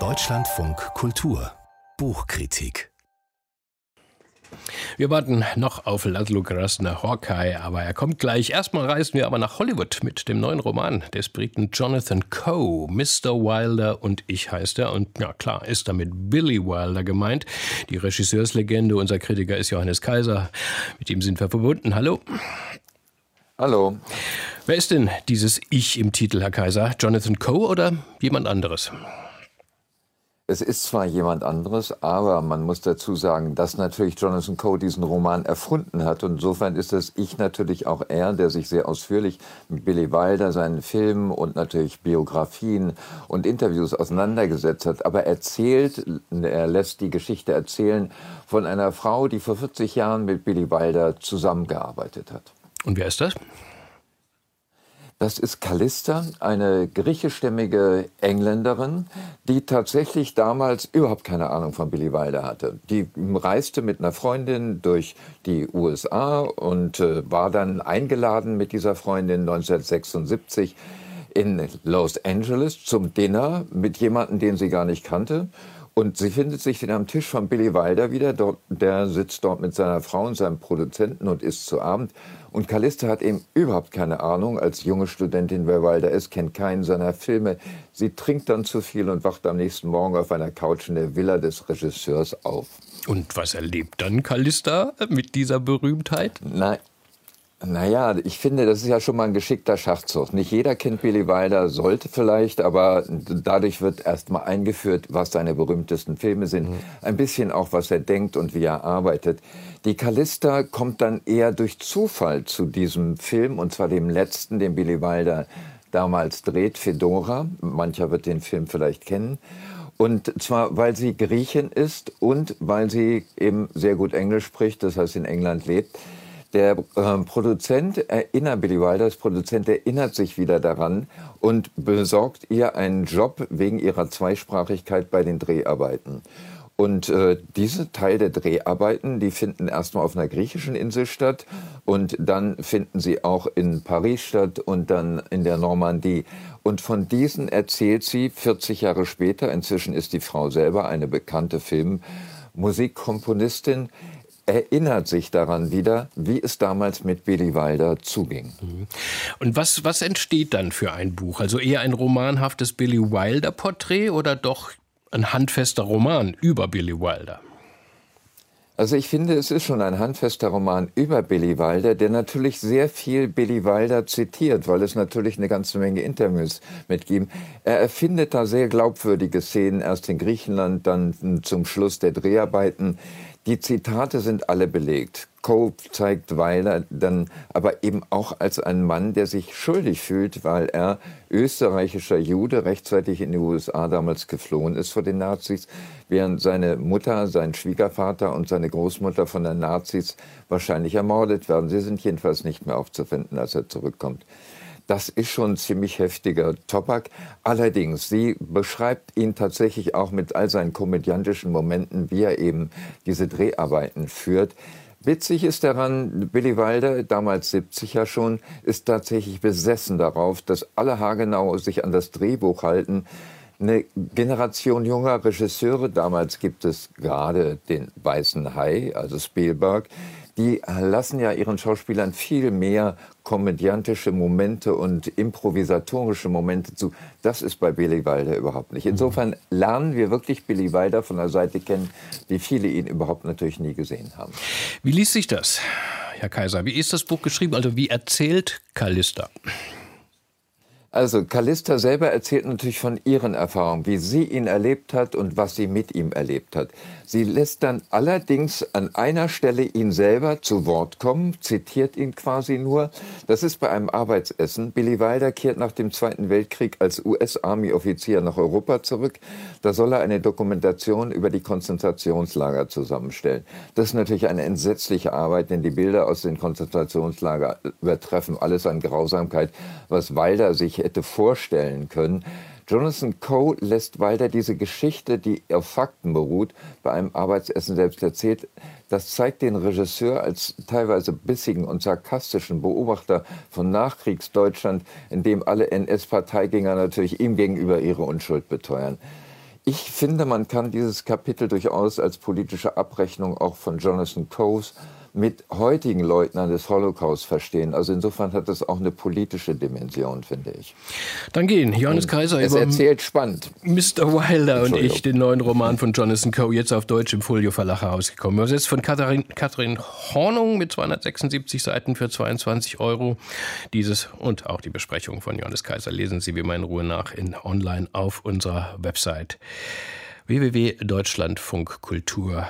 Deutschlandfunk Kultur Buchkritik wir warten noch auf Laszlo Krasner Hawkeye, aber er kommt gleich. Erstmal reisen wir aber nach Hollywood mit dem neuen Roman des Briten Jonathan Coe. Mr. Wilder und ich heißt er. Und ja klar, ist damit Billy Wilder gemeint. Die Regisseurslegende, unser Kritiker ist Johannes Kaiser. Mit ihm sind wir verbunden. Hallo. Hallo. Wer ist denn dieses Ich im Titel, Herr Kaiser? Jonathan Coe oder jemand anderes? Es ist zwar jemand anderes, aber man muss dazu sagen, dass natürlich Jonathan Coe diesen Roman erfunden hat. Und insofern ist es ich natürlich auch er, der sich sehr ausführlich mit Billy Wilder, seinen Filmen und natürlich Biografien und Interviews auseinandergesetzt hat. Aber erzählt, er lässt die Geschichte erzählen von einer Frau, die vor 40 Jahren mit Billy Wilder zusammengearbeitet hat. Und wer ist das? Das ist Callista, eine griechischstämmige Engländerin, die tatsächlich damals überhaupt keine Ahnung von Billy Wilder hatte. Die reiste mit einer Freundin durch die USA und äh, war dann eingeladen mit dieser Freundin 1976 in Los Angeles zum Dinner mit jemandem, den sie gar nicht kannte. Und sie findet sich dann am Tisch von Billy Wilder wieder. Dort, der sitzt dort mit seiner Frau und seinem Produzenten und isst zu Abend. Und Callista hat eben überhaupt keine Ahnung, als junge Studentin, wer Wilder ist, kennt keinen seiner Filme. Sie trinkt dann zu viel und wacht am nächsten Morgen auf einer Couch in der Villa des Regisseurs auf. Und was erlebt dann Callista mit dieser Berühmtheit? Nein, naja, ich finde, das ist ja schon mal ein geschickter Schachzug. Nicht jeder kennt Billy Wilder, sollte vielleicht, aber dadurch wird erst mal eingeführt, was seine berühmtesten Filme sind. Mhm. Ein bisschen auch, was er denkt und wie er arbeitet. Die Callista kommt dann eher durch Zufall zu diesem Film, und zwar dem letzten, den Billy Wilder damals dreht, Fedora. Mancher wird den Film vielleicht kennen. Und zwar, weil sie Griechin ist und weil sie eben sehr gut Englisch spricht, das heißt in England lebt. Der äh, Produzent erinnert, Billy Wilders Produzent erinnert sich wieder daran und besorgt ihr einen Job wegen ihrer Zweisprachigkeit bei den Dreharbeiten. Und äh, diese Teil der Dreharbeiten, die finden erstmal auf einer griechischen Insel statt und dann finden sie auch in Paris statt und dann in der Normandie. Und von diesen erzählt sie 40 Jahre später, inzwischen ist die Frau selber eine bekannte Filmmusikkomponistin, erinnert sich daran wieder, wie es damals mit Billy Wilder zuging. Mhm. Und was, was entsteht dann für ein Buch? Also eher ein romanhaftes Billy Wilder-Porträt oder doch ein handfester Roman über Billy Wilder? Also ich finde, es ist schon ein handfester Roman über Billy Wilder, der natürlich sehr viel Billy Wilder zitiert, weil es natürlich eine ganze Menge Interviews mitgibt. Er erfindet da sehr glaubwürdige Szenen, erst in Griechenland, dann zum Schluss der Dreharbeiten. Die Zitate sind alle belegt. Cope zeigt Weiler dann aber eben auch als einen Mann, der sich schuldig fühlt, weil er österreichischer Jude rechtzeitig in die USA damals geflohen ist vor den Nazis, während seine Mutter, sein Schwiegervater und seine Großmutter von den Nazis wahrscheinlich ermordet werden. Sie sind jedenfalls nicht mehr aufzufinden, als er zurückkommt. Das ist schon ziemlich heftiger Tobak. Allerdings, sie beschreibt ihn tatsächlich auch mit all seinen komödiantischen Momenten, wie er eben diese Dreharbeiten führt. Witzig ist daran, Billy Wilder, damals 70 ja schon, ist tatsächlich besessen darauf, dass alle haargenau sich an das Drehbuch halten. Eine Generation junger Regisseure, damals gibt es gerade den Weißen Hai, also Spielberg, die lassen ja ihren Schauspielern viel mehr komödiantische Momente und improvisatorische Momente zu. Das ist bei Billy Wilder überhaupt nicht. Insofern lernen wir wirklich Billy Wilder von der Seite kennen, wie viele ihn überhaupt natürlich nie gesehen haben. Wie liest sich das, Herr Kaiser? Wie ist das Buch geschrieben? Also wie erzählt Callista? Also Callista selber erzählt natürlich von ihren Erfahrungen, wie sie ihn erlebt hat und was sie mit ihm erlebt hat. Sie lässt dann allerdings an einer Stelle ihn selber zu Wort kommen, zitiert ihn quasi nur. Das ist bei einem Arbeitsessen. Billy Wilder kehrt nach dem Zweiten Weltkrieg als US-Army-Offizier nach Europa zurück. Da soll er eine Dokumentation über die Konzentrationslager zusammenstellen. Das ist natürlich eine entsetzliche Arbeit, denn die Bilder aus den Konzentrationslagern übertreffen alles an Grausamkeit, was Wilder sich hätte vorstellen können. Jonathan Coe lässt Wilder diese Geschichte, die auf Fakten beruht, bei einem Arbeitsessen selbst erzählt. Das zeigt den Regisseur als teilweise bissigen und sarkastischen Beobachter von Nachkriegsdeutschland, in dem alle NS-Parteigänger natürlich ihm gegenüber ihre Unschuld beteuern. Ich finde, man kann dieses Kapitel durchaus als politische Abrechnung auch von Jonathan Coes mit heutigen Leugnern des Holocaust verstehen. Also insofern hat das auch eine politische Dimension, finde ich. Dann gehen Johannes Kaiser es über erzählt spannend. Mr. Wilder und ich, den neuen Roman von Jonathan Coe, jetzt auf Deutsch im Folio Verlag herausgekommen. Übersetzt von Katharin, Katharin Hornung mit 276 Seiten für 22 Euro. Dieses und auch die Besprechung von Johannes Kaiser lesen Sie wie immer in Ruhe nach in online auf unserer Website www.deutschlandfunkkultur.de